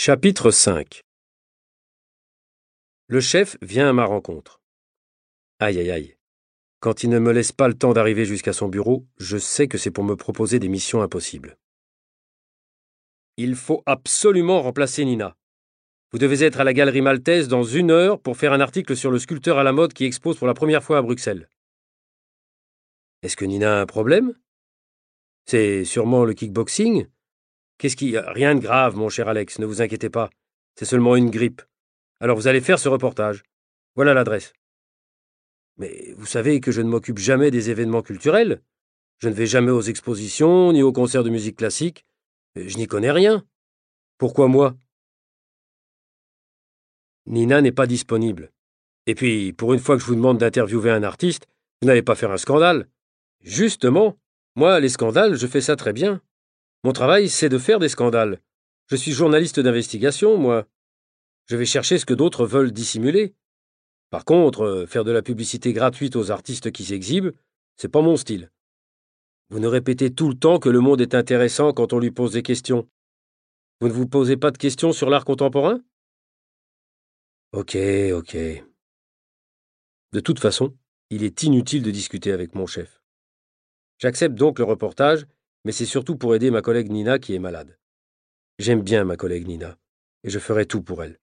Chapitre 5 Le chef vient à ma rencontre. Aïe aïe aïe. Quand il ne me laisse pas le temps d'arriver jusqu'à son bureau, je sais que c'est pour me proposer des missions impossibles. Il faut absolument remplacer Nina. Vous devez être à la Galerie Maltaise dans une heure pour faire un article sur le sculpteur à la mode qui expose pour la première fois à Bruxelles. Est-ce que Nina a un problème? C'est sûrement le kickboxing? Qu'est-ce qui. Rien de grave, mon cher Alex, ne vous inquiétez pas. C'est seulement une grippe. Alors vous allez faire ce reportage. Voilà l'adresse. Mais vous savez que je ne m'occupe jamais des événements culturels. Je ne vais jamais aux expositions, ni aux concerts de musique classique. Je n'y connais rien. Pourquoi moi? Nina n'est pas disponible. Et puis, pour une fois que je vous demande d'interviewer un artiste, vous n'allez pas faire un scandale. Justement, moi, les scandales, je fais ça très bien. Mon travail, c'est de faire des scandales. Je suis journaliste d'investigation, moi. Je vais chercher ce que d'autres veulent dissimuler. Par contre, euh, faire de la publicité gratuite aux artistes qui s'exhibent, c'est pas mon style. Vous ne répétez tout le temps que le monde est intéressant quand on lui pose des questions. Vous ne vous posez pas de questions sur l'art contemporain? Ok, ok. De toute façon, il est inutile de discuter avec mon chef. J'accepte donc le reportage mais c'est surtout pour aider ma collègue Nina qui est malade. J'aime bien ma collègue Nina, et je ferai tout pour elle.